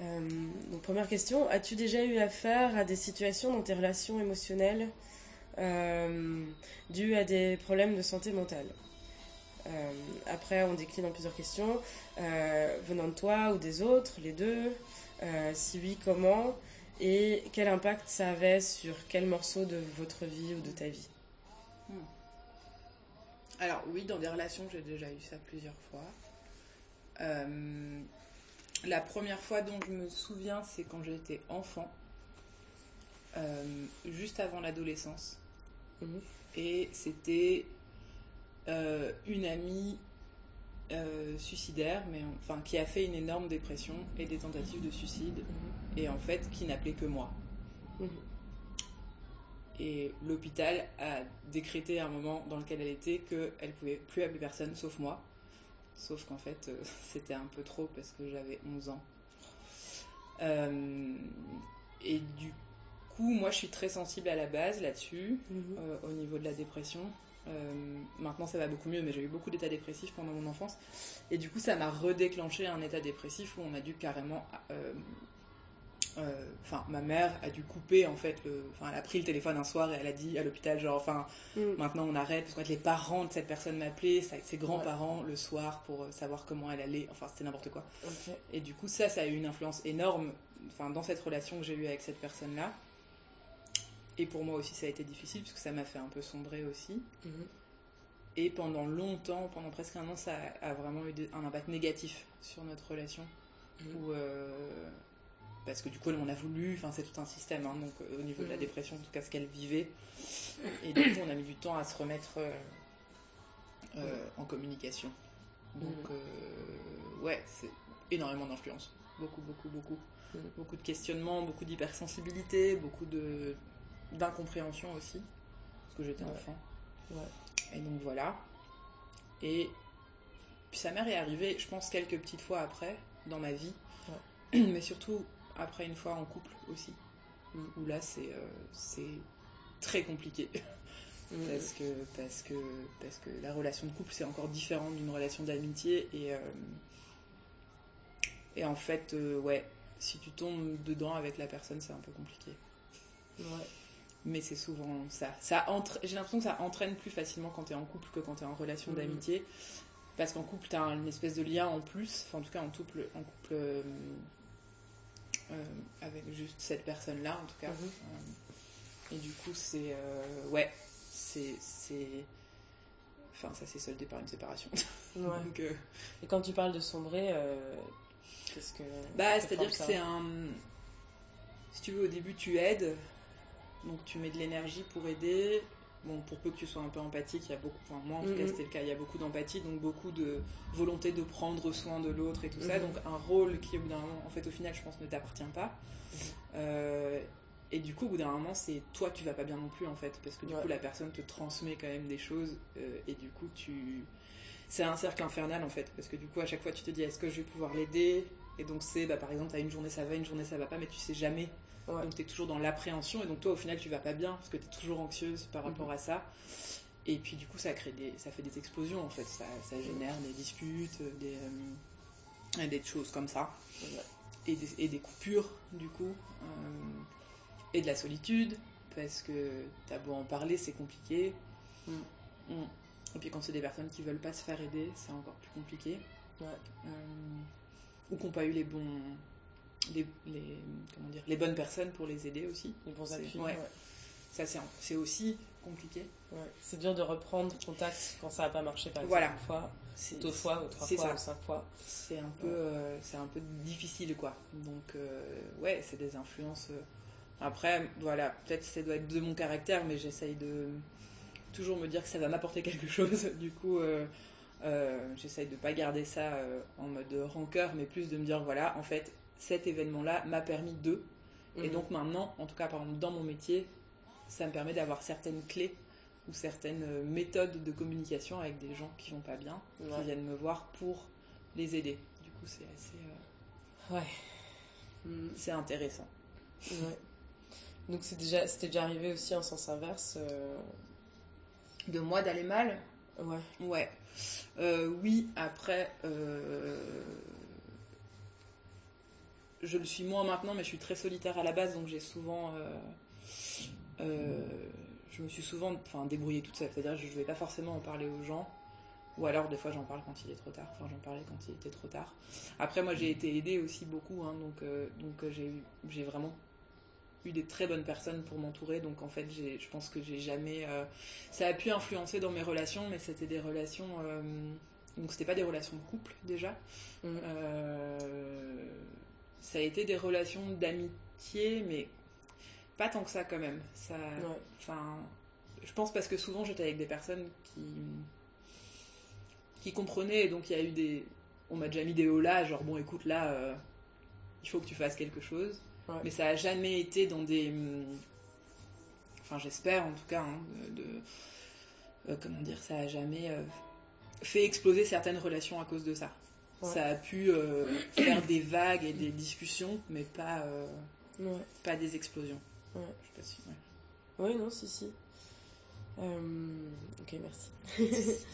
donc, première question, as-tu déjà eu affaire à des situations dans tes relations émotionnelles dues à des problèmes de santé mentale? Après, on décline en plusieurs questions. venant de toi ou des autres, les deux Si oui, comment? Et quel impact ça avait sur quel morceau de votre vie ou de ta vie? Hmm. Alors oui, dans des relations, j'ai déjà eu ça plusieurs fois. Euh, la première fois dont je me souviens, c'est quand j'étais enfant, euh, juste avant l'adolescence. Mhm. Et c'était euh, une amie suicidaire, mais enfin qui a fait une énorme dépression et des tentatives de suicide, mhm. et en fait qui n'appelait que moi. Mhm. Et l'hôpital a décrété à un moment dans lequel elle était qu'elle pouvait plus appeler personne sauf moi. Sauf qu'en fait, euh, c'était un peu trop parce que j'avais 11 ans. Euh, et du coup, moi, je suis très sensible à la base là-dessus, mhm. euh, au niveau de la dépression. maintenant, ça va beaucoup mieux, mais j'ai eu beaucoup d'états dépressifs pendant mon enfance. Et du coup, ça m'a redéclenché un état dépressif où on a dû carrément euh, enfin ma mère a dû couper en fait enfin elle a pris le téléphone un soir et elle a dit à l'hôpital genre enfin mm. maintenant on arrête parce que les parents de cette personne m'appelaient ses grands-parents le soir pour euh, savoir comment elle allait. Enfin c'était n'importe quoi. Et du coup ça ça a eu une influence énorme enfin dans cette relation que j'ai eue avec cette personne là et pour moi aussi ça a été difficile parce que ça m'a fait un peu sombrer aussi. Mm-hmm. et pendant longtemps pendant presque un an ça a vraiment eu un impact négatif sur notre relation. Mm-hmm. où euh, parce que du coup on a voulu, enfin c'est tout un système, hein, donc euh, au niveau de la mm. dépression, en tout cas ce qu'elle vivait, et du coup on a mis du temps à se remettre euh, euh, en communication. Donc mm. ouais, c'est énormément d'influence, beaucoup, beaucoup, beaucoup, mm. beaucoup de questionnements, beaucoup d'hypersensibilité, beaucoup de d'incompréhension aussi, parce que j'étais enfant. Et donc voilà. Et puis sa mère est arrivée, je pense, quelques petites fois après dans ma vie, mais surtout après une fois en couple aussi. Où là, c'est euh, très compliqué. parce, que, parce, que, parce que la relation de couple, c'est encore différent d'une relation d'amitié. Et, euh, et en fait, euh, ouais, si tu tombes dedans avec la personne, c'est un peu compliqué. Mais c'est souvent ça. ça J'ai l'impression que ça entraîne plus facilement quand tu es en couple que quand tu es en relation d'amitié. Parce qu'en couple, tu as une espèce de lien en plus. Enfin, en tout cas, en couple, en couple avec juste cette personne-là, en tout cas. Euh, et du coup, c'est. Euh, ouais, c'est. Enfin, ça s'est soldé par une séparation. Donc, Et quand tu parles de sombrer, qu'est-ce que. Bah, c'est-à-dire que c'est un. Si tu veux, au début, tu aides. Donc, tu mets de l'énergie pour aider bon, pour peu que tu sois un peu empathique, il y a beaucoup, enfin moi en tout cas mm-hmm. c'était le cas, il y a beaucoup d'empathie, donc beaucoup de volonté de prendre soin de l'autre et tout ça, mm-hmm. donc un rôle qui au bout d'un moment, en fait au final je pense ne t'appartient pas. Mm-hmm. Euh, et du coup au bout d'un moment c'est toi tu vas pas bien non plus en fait, parce que du coup la personne te transmet quand même des choses euh, et du coup tu... C'est un cercle infernal en fait, parce que du coup à chaque fois tu te dis est-ce que je vais pouvoir l'aider? Et donc c'est bah, par exemple à une journée ça va, une journée ça va pas, mais tu sais jamais donc tu es toujours dans l'appréhension et donc toi au final tu vas pas bien parce que tu es toujours anxieuse par rapport mhm. à ça. Et puis du coup ça crée des, ça fait des explosions en fait, ça, ça génère des disputes, des, euh, des choses comme ça. Et des, et des, coupures du coup. Euh, et de la solitude parce que t'as beau en parler c'est compliqué. Mm. Mm. Et puis quand c'est des personnes qui veulent pas se faire aider c'est encore plus compliqué. Euh, ou qui n'ont pas eu les bons les, comment dire, les bonnes personnes pour les aider aussi. Les bons appuis. Ouais. Ça, c'est aussi compliqué. C'est dur de reprendre contact quand ça n'a pas marché, par exemple, une fois, deux fois, ou trois fois, ou cinq fois. C'est un, peu, euh, c'est un peu difficile, quoi. Donc, euh, ouais, c'est des influences. Euh. Après, voilà, peut-être ça doit être de mon caractère, mais j'essaye de toujours me dire que ça va m'apporter quelque chose. Du coup, j'essaye de pas garder ça en mode rancœur, mais plus de me dire, voilà, en fait, cet événement-là m'a permis de. Et mhm. donc maintenant, en tout cas par exemple dans mon métier, ça me permet d'avoir certaines clés ou certaines euh, méthodes de communication avec des gens qui vont pas bien, qui viennent me voir pour les aider. Du coup, c'est assez. Euh, ouais. Mm, c'est intéressant. Ouais. Donc c'est déjà, c'était déjà arrivé aussi en sens inverse. Euh, de moi d'aller mal? Ouais. Ouais. oui, après, je le suis moins maintenant, mais je suis très solitaire à la base, donc j'ai souvent. euh, euh, je me suis souvent débrouillée toute seule. C'est-à-dire je ne vais pas forcément en parler aux gens. Ou alors, des fois, j'en parle quand il est trop tard. Enfin, j'en parlais quand il était trop tard. Après, moi, j'ai été aidée aussi beaucoup. hein, donc, euh, j'ai vraiment eu des très bonnes personnes pour m'entourer. Donc, en fait, je pense que j'ai jamais. ça a pu influencer dans mes relations, mais c'était des relations. donc, c'était pas des relations de couple déjà. Ça a été des relations d'amitié, mais pas tant que ça quand même. Ça, enfin, je pense parce que souvent j'étais avec des personnes qui qui comprenaient, et donc il y a eu des, on m'a déjà mis des hauts là, genre bon écoute là, euh, il faut que tu fasses quelque chose, Ouais. mais ça a jamais été dans des, hum, enfin j'espère en tout cas, hein, de, de- euh, comment dire, ça a jamais euh, fait exploser certaines relations à cause de ça. Ouais. Ça a pu euh, faire des vagues et des discussions, mais pas, euh, Ouais. pas des explosions. Ouais. Je sais pas si- ouais. Oui, non, si, si. Euh, ok, merci.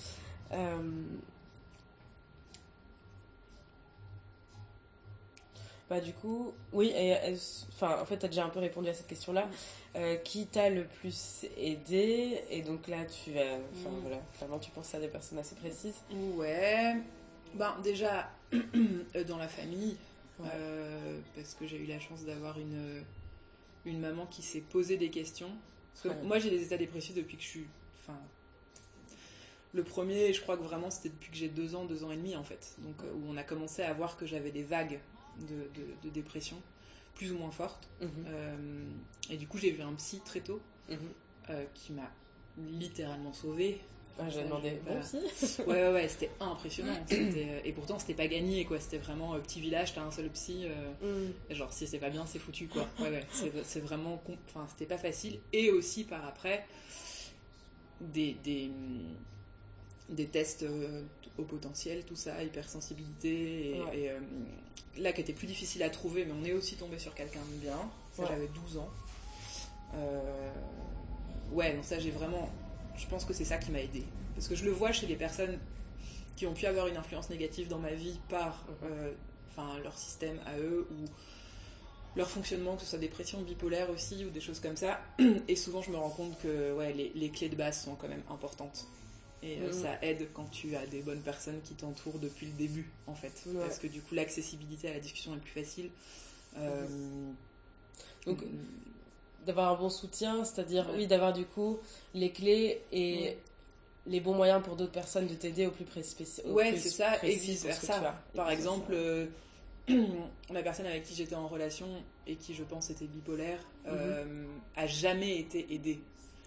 Bah du coup, oui, et, enfin, en fait, tu as déjà un peu répondu à cette question-là. Euh, qui t'a le plus aidé? Et donc là, tu as, enfin Mm. voilà, clairement, tu penses à des personnes assez précises. Ouais. Ben, déjà, euh, dans la famille, Ouais. euh, parce que j'ai eu la chance d'avoir une, une maman qui s'est posé des questions. Parce que Ouais. moi, j'ai des états dépressifs depuis que je suis. Enfin. Le premier, je crois que vraiment, c'était depuis que j'ai deux ans, deux ans et demi, en fait. Donc, euh, où on a commencé à voir que j'avais des vagues de, de- de dépression, plus ou moins fortes. Mhm. Euh, et du coup, j'ai vu un psy très tôt, Mhm. euh, qui m'a littéralement sauvée. Ah, j'ai Ça, demandé, bon Ouais, ouais, ouais, c'était impressionnant. Euh, et pourtant, c'était pas gagné, quoi. C'était vraiment euh, petit village, t'as un seul psy. euh, Mm. genre, si c'est pas bien, c'est foutu, quoi. Ouais, ouais, c'est, vraiment. Enfin, c'était pas facile. Et aussi, par après, des, des, hum, des tests au potentiel, tout ça, hypersensibilité. Et, Ouais. et, euh, là, qui était plus difficile à trouver, mais on est aussi tombé sur quelqu'un de bien. Ça, Ouais. j'avais 12 ans. Ouais, donc ça, j'ai vraiment. Je pense que c'est ça qui m'a aidé. Parce que je le vois chez les personnes qui ont pu avoir une influence négative dans ma vie par Mhm. euh, enfin, leur système à eux ou leur fonctionnement, que ce soit dépression, bipolaire aussi ou des choses comme ça. Et souvent, je me rends compte que ouais, les, les clés de base sont quand même importantes. Et euh, Mhm. ça aide quand tu as des bonnes personnes qui t'entourent depuis le début, en fait. Ouais. Parce que du coup, l'accessibilité à la discussion est plus facile. Euh, Donc, mm, d'avoir un bon soutien, c'est-à-dire, oui, d'avoir du coup les clés et les bons moyens pour d'autres personnes de t'aider au plus précis. au Ouais, c'est ça, et vice versa. Par exemple, euh, la personne avec qui j'étais en relation et qui, je pense, était bipolaire, euh, a jamais été aidée.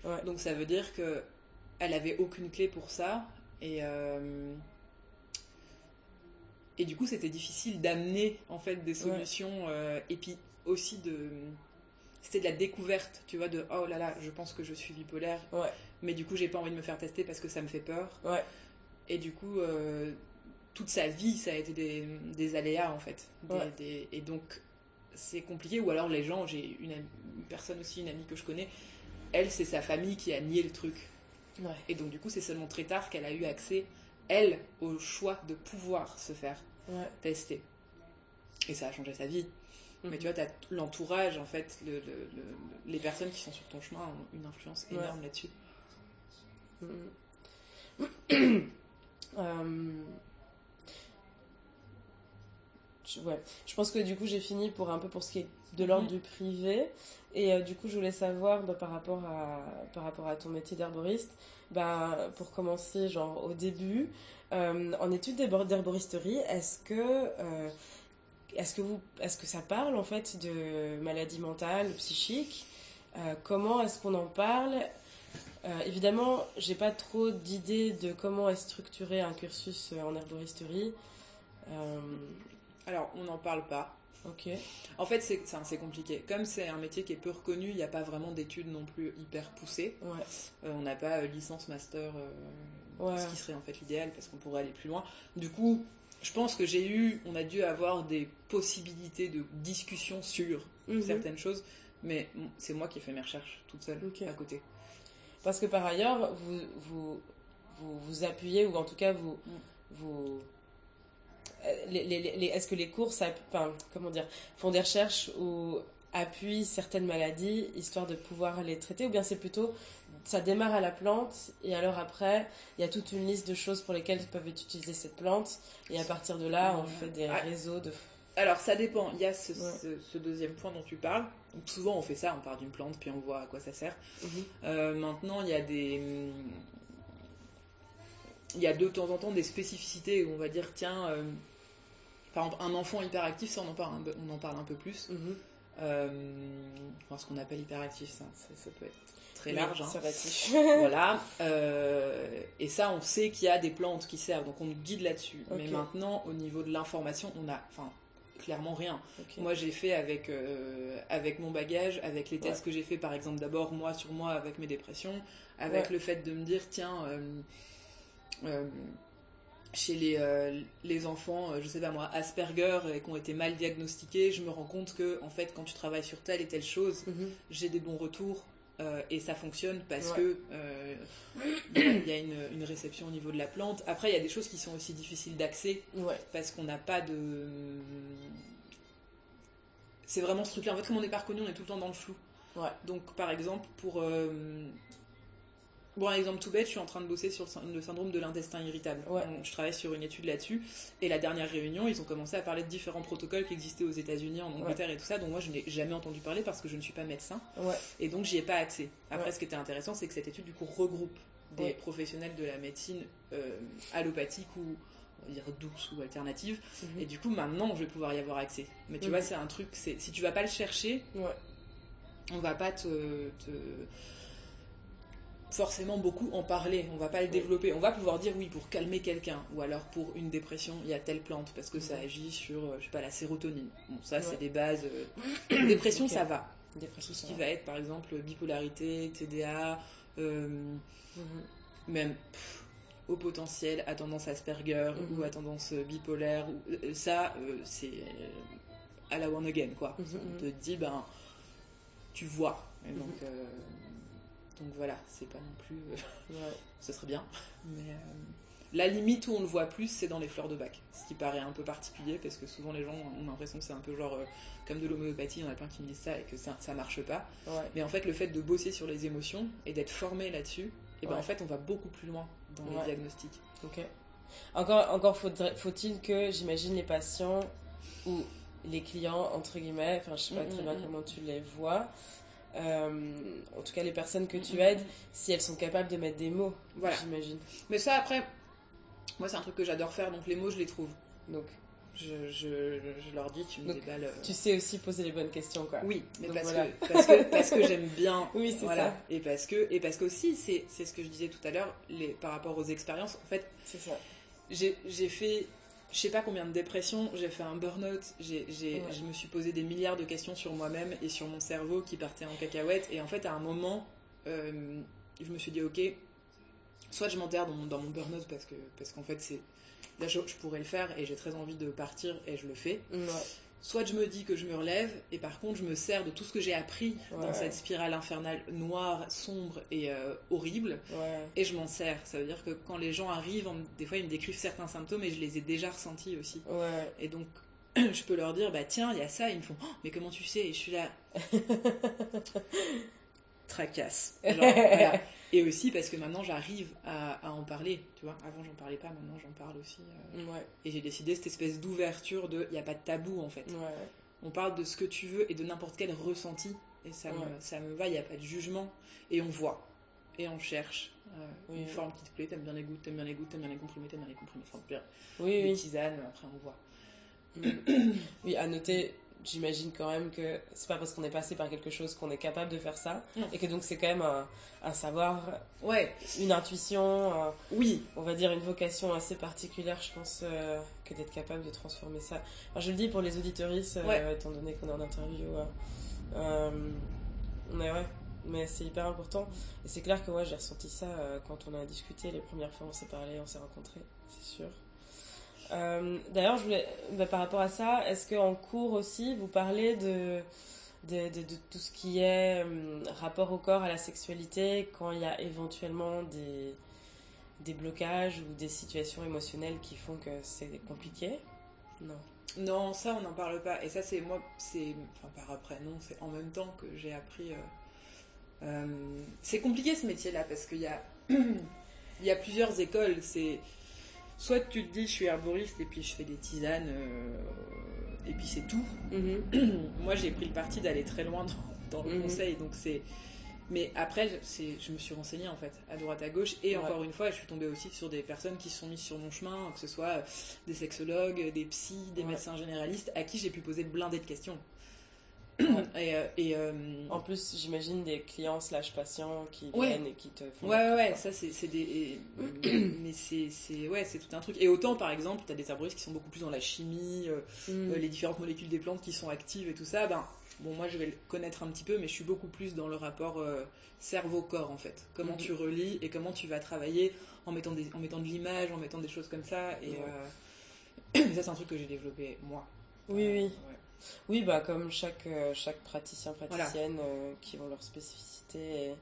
Ouais. Donc ça veut dire que elle avait aucune clé pour ça et euh, et du coup c'était difficile d'amener en fait des solutions euh, et puis aussi de c'était de la découverte tu vois de oh là là je pense que je suis bipolaire. Ouais. mais du coup j'ai pas envie de me faire tester parce que ça me fait peur. Ouais. et du coup euh, toute sa vie ça a été des, des aléas en fait. Des- Ouais. des- et donc c'est compliqué. Ou alors les gens j'ai une, une personne aussi une amie que je connais elle c'est sa famille qui a nié le truc. Et donc du coup c'est seulement très tard qu'elle a eu accès elle au choix de pouvoir se faire tester. Et ça a changé sa vie Mhm. mais tu vois t'as l'entourage en fait le, le- le- les personnes qui sont sur ton chemin ont une influence Ouais. énorme là-dessus Mhm. Euh, je- ouais. Je pense que du coup j'ai fini pour un peu pour ce qui est de l'ordre Mhm. du privé et euh, du coup je voulais savoir bah, par rapport à par rapport à ton métier d'herboriste bah, pour commencer genre au début euh, en études d'herbor- d'herboristerie est-ce que est-ce que vous est-ce que ça parle en fait de maladies mentales psychiques Euh, comment est-ce qu'on en parle? Euh, évidemment, j'ai pas trop d'idées de comment est structuré un cursus euh, en herboristerie. Euh, alors on n'en parle pas ok. en fait c'est c'est- c'est compliqué comme c'est un métier qui est peu reconnu il n'y a pas vraiment d'études non plus hyper poussées Ouais. Euh, on n'a pas euh, licence master euh, Ouais. ce qui serait en fait l'idéal parce qu'on pourrait aller plus loin du coup je pense que j'ai eu on a dû avoir des possibilités de discussion sur Mhm. certaines choses mais c'est moi qui ai fait mes recherches toute seule à côté Parce que par ailleurs, vous vous, vous, vous appuyez, ou en tout cas vous, Mm. vous est-ce que les cours, enfin, comment dire, font des recherches ou appuient certaines maladies histoire de pouvoir les traiter, ou bien c'est plutôt ça démarre à la plante et alors après il y a toute une liste de choses pour lesquelles ils peuvent utiliser cette plante et à partir de là on fait des ah. réseaux de alors ça dépend il y a ce, deuxième point dont tu parles souvent on fait ça on part d'une plante puis on voit à quoi ça sert mhm. euh, maintenant il y a des il y a de temps en temps des spécificités où on va dire tiens euh, par exemple un enfant hyperactif ça on en parle un, on en parle un peu plus mhm. euh, ce qu'on appelle hyperactif ça, ça peut être très large. Hein. voilà. Euh, et ça, on sait qu'il y a des plantes qui servent, donc on nous guide là-dessus. Mais maintenant, au niveau de l'information, on a, enfin, clairement rien. Moi, j'ai fait avec euh, avec mon bagage, avec les tests que j'ai fait, par exemple, d'abord moi sur moi avec mes dépressions, avec le fait de me dire, tiens. Euh, chez les, les enfants, je sais pas moi, Asperger et qui ont été mal diagnostiqués, je me rends compte que en fait quand tu travailles sur telle et telle chose, mhm. j'ai des bons retours euh, et ça fonctionne parce que euh, il y a une, réception au niveau de la plante. Après, il y a des choses qui sont aussi difficiles d'accès parce qu'on n'a pas de. C'est vraiment ce truc-là. En fait, comme on n'est pas reconnu, on est tout le temps dans le flou. Donc, par exemple, pour euh, Bon, un exemple tout bête, je suis en train de bosser sur le syndrome de l'intestin irritable. Je travaille sur une étude là-dessus. Et la dernière réunion, ils ont commencé à parler de différents protocoles qui existaient aux États-Unis, en Angleterre et tout ça, dont moi je n'ai jamais entendu parler parce que je ne suis pas médecin. Et donc j'y ai pas accès. Après, ce qui était intéressant, c'est que cette étude, du coup, regroupe des professionnels de la médecine euh, allopathique ou on va dire douce ou alternative. Mhm. Et du coup, maintenant, je vais pouvoir y avoir accès. Mais tu mhm. vois, c'est un truc, si tu vas pas le chercher, on va pas te forcément beaucoup en parler, on va pas le développer. On va pouvoir dire oui pour calmer quelqu'un ou alors pour une dépression, il y a telle plante parce que ça agit sur euh, je sais pas la sérotonine. Bon, ça c'est des bases euh, dépression ça va. Dépression ce qui va. être par exemple bipolarité, TDA euh, mhm. même au potentiel à tendance Asperger mhm. ou à tendance bipolaire ça c'est à la one again quoi. Mhm, on te dit ben tu vois. donc donc voilà, c'est pas non plus. Euh, ce serait bien. Mais euh, la limite où on le voit plus, c'est dans les fleurs de bac. Ce qui paraît un peu particulier parce que souvent les gens ont l'impression que c'est un peu genre euh, comme de l'homéopathie, il y en a plein qui me disent ça et que ça, ça marche pas. Mais en fait, le fait de bosser sur les émotions et d'être formé là-dessus, et eh ben en fait, on va beaucoup plus loin dans les diagnostics. Ok. Encore, encore faut-il que, j'imagine, les patients ou les clients, entre guillemets, enfin je sais pas mm, très bien mm, mm. comment tu les vois, en tout cas les personnes que tu aides, si elles sont capables de mettre des mots, voilà. j'imagine. Mais ça après, moi c'est un truc que j'adore faire, donc les mots je les trouve. Donc je, je, je leur dis, tu me déballes. Euh, tu sais aussi poser les bonnes questions quoi. Oui, mais parce, que, parce, que, parce que j'aime bien. Oui, c'est ça. Et parce que, et parce qu'aussi, c'est, c'est ce que je disais tout à l'heure, les, par rapport aux expériences, en fait. C'est ça. J'ai, j'ai fait je sais pas combien de dépressions, j'ai fait un burn-out, j'ai, je me suis posé des milliards de questions sur moi-même et sur mon cerveau qui partait en cacahuète. Et en fait, à un moment, euh, je me suis dit, ok, soit je m'enterre dans mon, dans mon burn-out parce, que, parce qu'en fait, c'est, là, je, pourrais le faire et j'ai très envie de partir et je le fais soit je me dis que je me relève, et par contre je me sers de tout ce que j'ai appris dans cette spirale infernale noire, sombre et euh, horrible, et je m'en sers. Ça veut dire que quand les gens arrivent, des fois ils me décrivent certains symptômes et je les ai déjà ressentis aussi. Et donc je peux leur dire, bah tiens, il y a ça, ils me font, oh, mais comment tu sais? Et je suis là. Tracasse. Et aussi parce que maintenant j'arrive à, en parler, tu vois. Avant j'en parlais pas, maintenant j'en parle aussi. Euh. Et j'ai décidé cette espèce d'ouverture de, il n'y a pas de tabou en fait. On parle de ce que tu veux et de n'importe quel ressenti. Et ça, me, ça me va, il n'y a pas de jugement. Et on voit. Et on cherche euh, une forme qui te plaît. T'aimes bien les gouttes, t'aimes bien les gouttes, t'aimes bien les comprimés, t'aimes bien les comprimés. Enfin, bien. Oui, des tisanes, après on voit. oui, à noter j'imagine quand même que c'est pas parce qu'on est passé par quelque chose qu'on est capable de faire ça. Et que donc c'est quand même un, savoir ouais. une intuition oui. on va dire une vocation assez particulière je pense euh, que d'être capable de transformer ça. Je le dis pour les auditoristes euh, étant donné qu'on est en interview euh, mais ouais. Mais c'est hyper important. Et c'est clair que ouais j'ai ressenti ça quand on a discuté les premières fois on s'est parlé on s'est rencontrés c'est sûr euh, d'ailleurs, je voulais, bah, par rapport à ça, est-ce qu'en cours aussi, vous parlez de, tout ce qui est euh, rapport au corps, à la sexualité, quand il y a éventuellement des, blocages ou des situations émotionnelles qui font que c'est compliqué? Non. Non, ça on n'en parle pas. Et ça c'est moi, c'est enfin par après non, c'est en même temps que j'ai appris. euh, c'est compliqué ce métier-là parce qu'il y a y a plusieurs écoles. C'est soit tu te dis je suis herboriste et puis je fais des tisanes euh, et puis c'est tout. Mhm. moi j'ai pris le parti d'aller très loin dans, dans le Mhm. conseil donc c'est mais après je me suis renseignée en fait à droite à gauche et Ouais. encore une fois je suis tombée aussi sur des personnes qui se sont mises sur mon chemin que ce soit des sexologues des psys des Ouais. médecins généralistes à qui j'ai pu poser blindé de questions. Et, euh, et, euh, En plus, j'imagine des clients slash patients qui Ouais. viennent et qui te font. Ouais, ouais, ça c'est des. et- mais c'est ouais, c'est tout un truc. Et autant, par exemple, t'as des herboristes qui sont beaucoup plus dans la chimie, euh, euh, les différentes molécules des plantes qui sont actives et tout ça. Ben, bon, moi je vais le connaître un petit peu, mais je suis beaucoup plus dans le rapport cerveau-corps en fait. Comment Mhm. tu relis et comment tu vas travailler en mettant, des, en mettant de l'image, en mettant des choses comme ça. Et Ouais. ça, c'est un truc que j'ai développé moi. Oui, oui. ouais. Oui, bah comme chaque, euh, chaque praticien, praticienne euh, qui ont leur spécificité. et-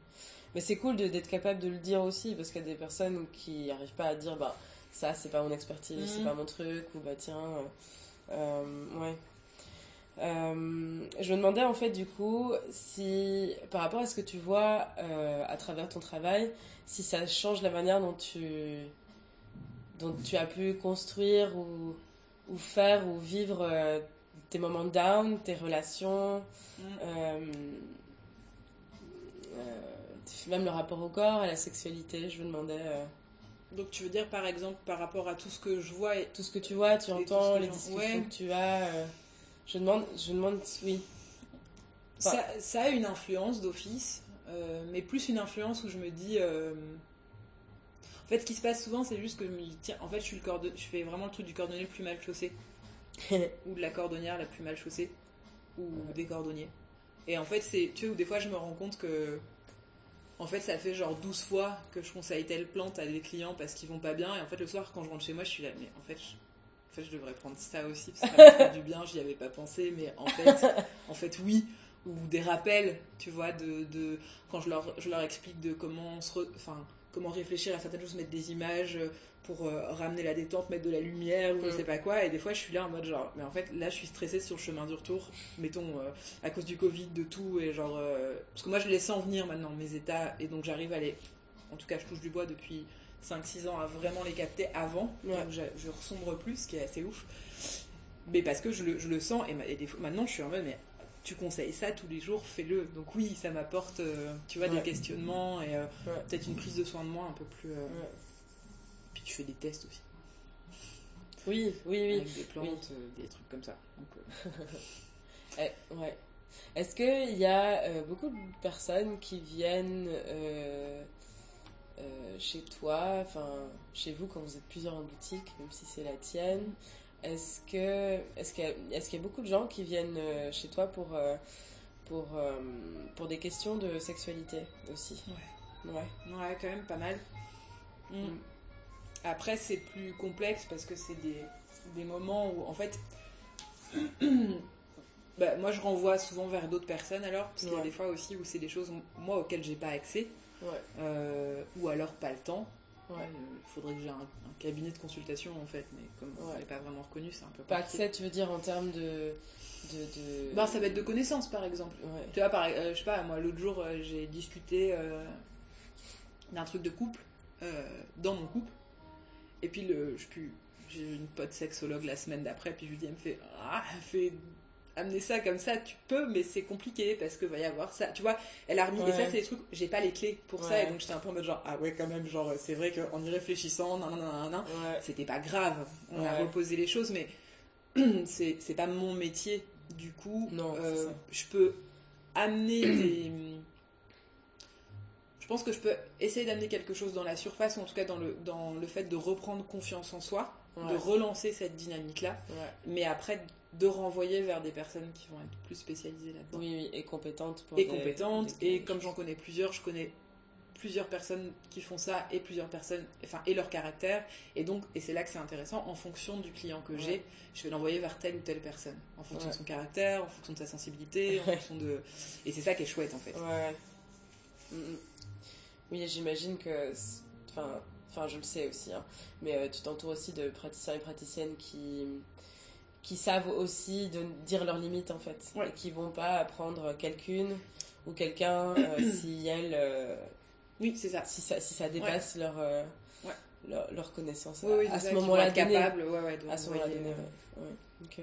Mais c'est cool d'être capable de le dire aussi, parce qu'il y a des personnes qui n'arrivent pas à dire, bah ça c'est pas mon expertise, Mhm. c'est pas mon truc, ou bah tiens, euh, ouais. Euh, je me demandais en fait du coup si par rapport à ce que tu vois à travers ton travail, si ça change la manière dont tu dont tu as pu construire ou, ou faire ou vivre tes moments down, tes relations, Mm. euh, euh, même le rapport au corps, à la sexualité. Je me demandais euh, Donc tu veux dire par exemple par rapport à tout ce que je vois et tout ce que tu vois, tu entends, les discussions ouais. que tu as. je demande, je demande, oui. Ça, ça a une influence d'office, euh, mais plus une influence où je me dis. euh, En fait, ce qui se passe souvent, c'est juste que je me dis, tiens, en fait, je, suis le cordon... je fais vraiment le truc du cordonnier le plus mal chaussé, ou de la cordonnière la plus mal chaussée, ou des cordonniers. Et en fait, c'est. Tu sais, où des fois, je me rends compte que. En fait, ça fait genre 12 fois que je conseille telle plante à des clients parce qu'ils vont pas bien, et en fait, le soir, quand je rentre chez moi, je suis là, mais en fait, je... En fait, je devrais prendre ça aussi, parce que ça me fait du bien, j'y avais pas pensé, mais en fait, en fait, oui. Ou des rappels, tu vois, de, de quand je leur, je leur explique de comment, se re- enfin, comment réfléchir à certaines choses, mettre des images pour euh, ramener la détente, mettre de la lumière, ou je Mm. sais pas quoi. Et des fois, je suis là en mode genre, mais en fait, là, je suis stressée sur le chemin du retour, mettons, euh, à cause du Covid, de tout, et genre. euh, parce que moi, je les sens venir maintenant, mes états, et donc j'arrive à les. En tout cas, je touche du bois depuis 5-6 ans à vraiment les capter avant. Ouais. Donc, je, je ressombre plus, ce qui est assez ouf. Mais parce que je le, je le sens, et, ma- et des fois, maintenant, je suis en mode, mais tu conseilles ça tous les jours, fais-le. Donc oui, ça m'apporte, euh, tu vois, Ouais. des questionnements et euh, Ouais. peut-être une prise de soin de moi un peu plus. euh, Ouais. Puis tu fais des tests aussi. Oui, oui, oui. Avec des plantes, des trucs comme ça. Donc, Eh, ouais. Est-ce qu'il y a euh, beaucoup de personnes qui viennent euh, euh, chez toi, enfin chez vous quand vous êtes plusieurs en boutique, même si c'est la tienne Est-ce que est-ce qu'il y, a- y beaucoup de gens qui viennent euh, chez toi pour euh, pour euh, pour des questions de sexualité aussi? Ouais. Ouais. Ouais, quand même pas mal. Mm. Mm. Après, c'est plus complexe parce que c'est des, des moments où, en fait, bah, moi je renvoie souvent vers d'autres personnes alors, parce qu'il y a des fois aussi où c'est des choses, moi, auxquelles j'ai pas accès, Ouais. euh, ou alors pas le temps. Ouais. Il faudrait que j'ai un, un cabinet de consultation en fait, mais comme on Ouais. n'est pas vraiment reconnu, c'est un peu Pas accès, tu veux dire en termes de de, de... Bah, ça va être de connaissances par exemple. Ouais. Tu vois, par, euh, je sais pas, moi l'autre jour euh, j'ai discuté euh, d'un truc de couple euh, dans mon couple. Et puis le, je puis j'ai une pote sexologue la semaine d'après, puis je lui dis, elle me fait, ah, elle fait amener ça comme ça, tu peux, mais c'est compliqué parce que va y avoir ça. Tu vois, elle a remis, et ça Ouais. c'est des trucs, j'ai pas les clés pour ça, Ouais. et donc j'étais un peu en mode genre, ah ouais, quand même, genre, c'est vrai qu'en y réfléchissant, nan, nan, nan, Ouais. c'était pas grave. On a Ouais. reposé les choses, mais c'est pas mon métier. Du coup, Non, euh, je peux amener des. Je pense que je peux essayer d'amener quelque chose dans la surface, ou en tout cas dans le, dans le fait de reprendre confiance en soi, Ouais. de relancer cette dynamique-là, Ouais. mais après de renvoyer vers des personnes qui vont être plus spécialisées là-dedans. Oui, oui, et compétente pour Et des- compétentes, des- et comme j'en connais plusieurs, je connais plusieurs personnes qui font ça et plusieurs personnes enfin et leur caractère et donc et c'est là que c'est intéressant en fonction du client que Ouais. j'ai je vais l'envoyer vers telle ou telle personne en fonction Ouais. de son caractère en fonction de sa sensibilité en fonction de et c'est ça qui est chouette en fait Ouais. Mm, mm. Oui, j'imagine que. Enfin, enfin, je le sais aussi, hein, mais euh, tu t'entoures aussi de praticiens et praticiennes qui, qui savent aussi de dire leurs limites en fait. Ouais. Et qui vont pas prendre quelqu'une ou quelqu'un euh, si elle. euh, Oui, c'est ça. si, ça, si ça dépasse leur, euh, Ouais. leur, leur connaissance. Oui, oui, à ce moment-là, capable, de À ce moment-là envoyer, donné, ouais. Ouais, ok.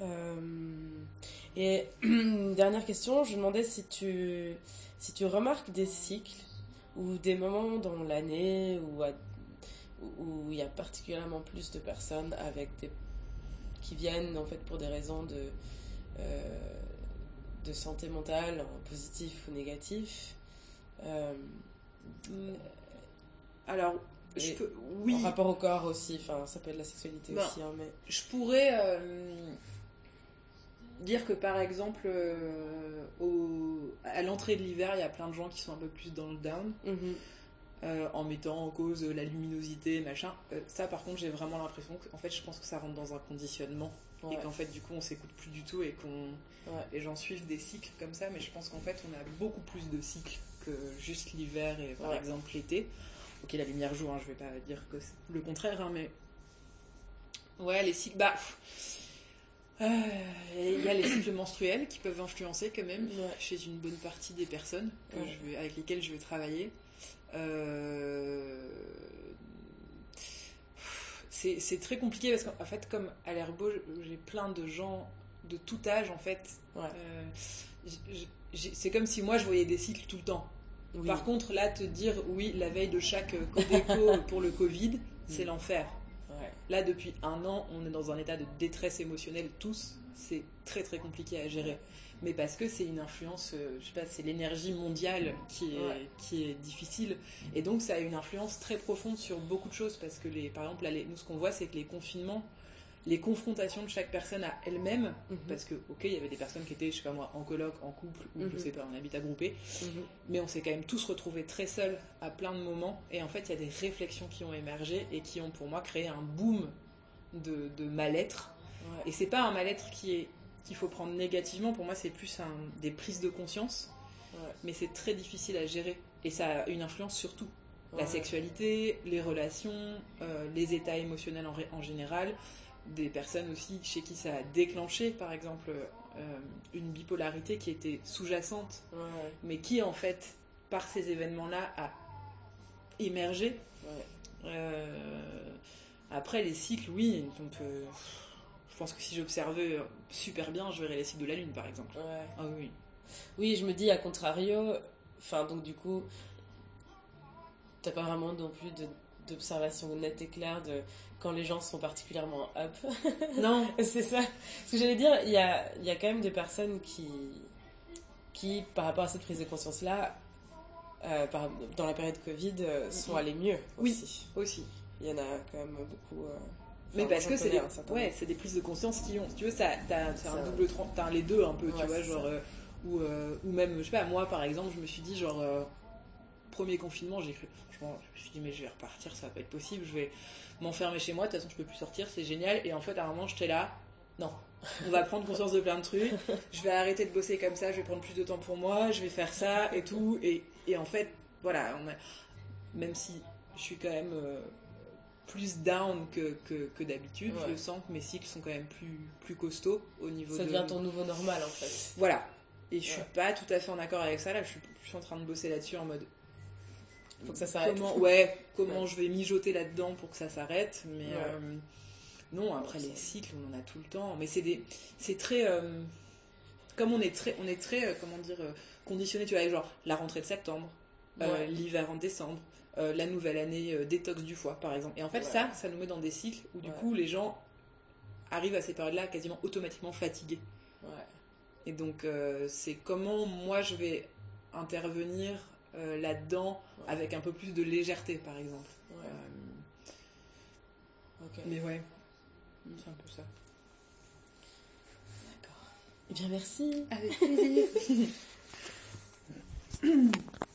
Euh, et dernière question, je me demandais si tu, si tu remarques des cycles ou des moments dans l'année où, à- où il y a particulièrement plus de personnes avec des, qui viennent en fait pour des raisons de, euh, de santé mentale, en positif ou négatif. Euh, Alors, je Et peux, oui, En rapport au corps aussi, enfin ça peut être la sexualité Ben, aussi, hein, mais je pourrais euh, dire que par exemple, euh, au- à l'entrée de l'hiver, il y a plein de gens qui sont un peu plus dans le down, Mhm. Euh, en mettant en cause la luminosité, machin. Euh, ça, par contre, j'ai vraiment l'impression que, en fait, je pense que ça rentre dans un conditionnement Ouais. et qu'en fait, du coup, on s'écoute plus du tout et qu'on Ouais. les gens suivent des cycles comme ça. Mais je pense qu'en fait, on a beaucoup plus de cycles que juste l'hiver et par Ouais. exemple l'été. Ok, la lumière joue, hein, je vais pas dire que c'est le contraire, hein, mais ouais, les cycles, bah. euh, Il y a les cycles menstruels qui peuvent influencer quand même chez une bonne partie des personnes que Ouais. je vais, avec lesquelles je vais travailler. Euh, C'est c'est très compliqué parce qu'en fait, comme à l'herbo, j'ai plein de gens de tout âge en fait. Ouais. Euh, c'est comme si moi je voyais des cycles tout le temps. Oui. Par contre, là, te dire oui, la veille de chaque euh, Codeco pour le Covid, c'est Mm. l'enfer. Ouais. Là, depuis un an, on est dans un état de détresse émotionnelle tous. C'est très très compliqué à gérer. Mais parce que c'est une influence, euh, je sais pas, c'est l'énergie mondiale qui est, Ouais. qui est difficile. Et donc, ça a une influence très profonde sur beaucoup de choses. Parce que, les, par exemple, là, les- nous, ce qu'on voit, c'est que les confinements, les confrontations de chaque personne à elle-même, Mhm. parce que, ok, il y avait des personnes qui étaient, je sais pas moi, en coloc, en couple, ou je Mhm. sais pas, en habitat groupé, Mhm. mais on s'est quand même tous retrouvés très seuls à plein de moments. Et en fait, il y a des réflexions qui ont émergé et qui ont pour moi créé un boom de, de mal-être. Ouais. Et c'est pas un mal-être qui est qu'il faut prendre négativement. Pour moi, c'est plus un- des prises de conscience. Ouais. Mais c'est très difficile à gérer. Et ça a une influence sur tout. La sexualité, les relations, euh, les états émotionnels en, général. Des personnes aussi chez qui ça a déclenché, par exemple, euh, une bipolarité qui était sous-jacente Ouais. mais qui en fait, par ces événements-là, a émergé. Euh, après, les cycles, oui, on peut. Je pense que si j'observais super bien, je verrais les cycles de la Lune, par exemple. Ouais. Ah oui. Oui, je me dis, à contrario, enfin, donc du coup, t'as pas vraiment non plus d'observation nette et claire de quand les gens sont particulièrement up. Non, C'est ça. Ce que j'allais dire, il y a, y a quand même des personnes qui, qui par rapport à cette prise de conscience-là, euh, dans la période Covid, euh, sont allées mieux Oui. aussi. aussi. Il y en a quand même beaucoup. euh, Mais parce que c'est des, ouais, c'est des prises de conscience qui ont. Si tu veux, ça, t'as, c'est un double T'as les deux un peu, tu vois, genre. euh, ou, euh, ou même, je sais pas, moi par exemple, je me suis dit, genre. euh, premier confinement, j'ai cru. Franchement, je me suis dit, mais je vais repartir, ça va pas être possible, je vais m'enfermer chez moi, de toute façon, je peux plus sortir, c'est génial. Et en fait, à un moment, j'étais là. Non, on va prendre conscience de plein de trucs. Je vais arrêter de bosser comme ça, je vais prendre plus de temps pour moi, je vais faire ça et tout. Et, et en fait, voilà, on a- même si je suis quand même plus down que, que, que d'habitude, Ouais. je sens que mes cycles sont quand même plus, plus costauds au niveau Ça de. devient ton nouveau normal en fait. Voilà. Et je suis Ouais. pas tout à fait en accord avec ça. Là, je suis, je suis en train de bosser là-dessus en mode. Faut que ça s'arrête. Comment, ouais, comment Ouais. je vais mijoter là-dedans pour que ça s'arrête. Mais euh, non, après les cycles, on en a tout le temps. Mais c'est des, c'est très, euh, comme on est très, on est très, euh, comment dire, conditionné. Tu vois, genre la rentrée de septembre, Ouais. l'hiver en décembre, euh, la nouvelle année euh, détox du foie, par exemple. Et en fait, Ouais. ça, ça nous met dans des cycles où du Ouais. coup, les gens arrivent à ces périodes-là quasiment automatiquement fatigués. Ouais. Et donc, euh, c'est comment moi je vais intervenir euh, là-dedans Ouais. avec un peu plus de légèreté, par exemple. Ouais. Euh, mais ouais, c'est un peu ça. Eh bien, merci. Avec plaisir.